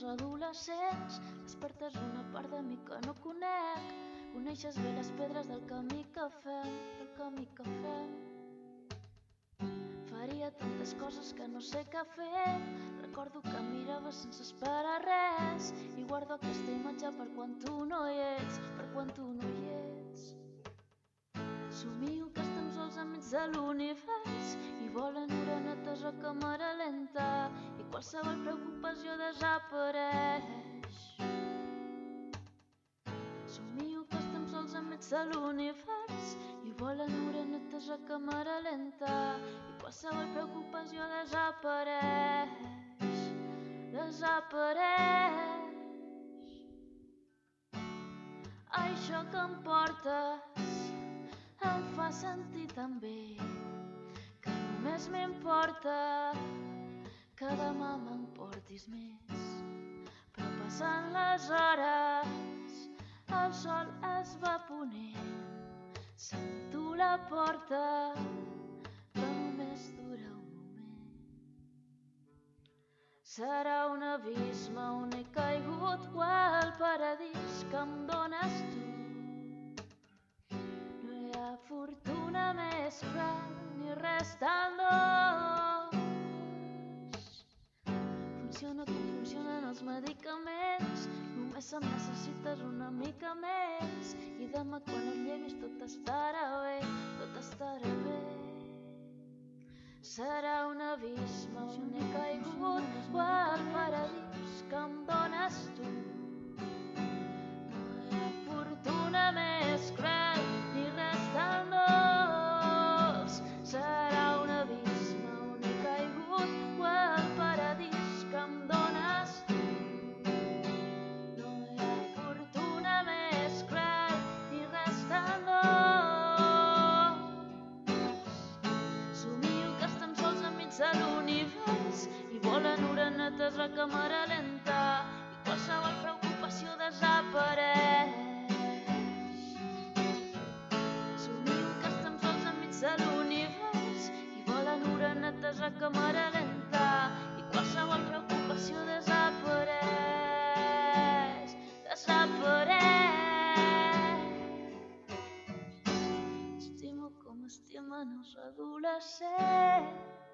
els adolescents. Despertes una part de mi que no conec. Coneixes bé les pedres del camí que fem, del camí que fem. Faria tantes coses que no sé què fer. Recordo que mirava sense esperar res i guardo aquesta imatge per quan tu no hi ets, per quan tu no hi ets. Somio que enmig de l'univers i volen orenetes a càmera lenta i qualsevol preocupació desapareix. Somio que estem sols enmig de l'univers i volen orenetes a càmera lenta i qualsevol preocupació desapareix. Desapareix. Això que em portes tan bé que només m'importa que demà m'emportis més. Però passant les hores, el sol es va ponent. Sento la porta, però només dura un moment. Serà un abisme on he caigut o al paradís que em dones tu. Ni res tan dolç. Funciona com funcionen els medicaments, només em necessites una mica més. I demà quan et llevis tot estarà bé, tot estarà bé. Serà un abisme on he caigut o al paradís que em dones tu. Ha fortuna més cruel de l'univers i volen orenetes a càmera lenta i qualsevol preocupació desapareix. Somio que estem sols enmig de l'univers i volen orenetes a càmera lenta i qualsevol preocupació desapareix. Desapareix. Estimo com estimen els adolescents.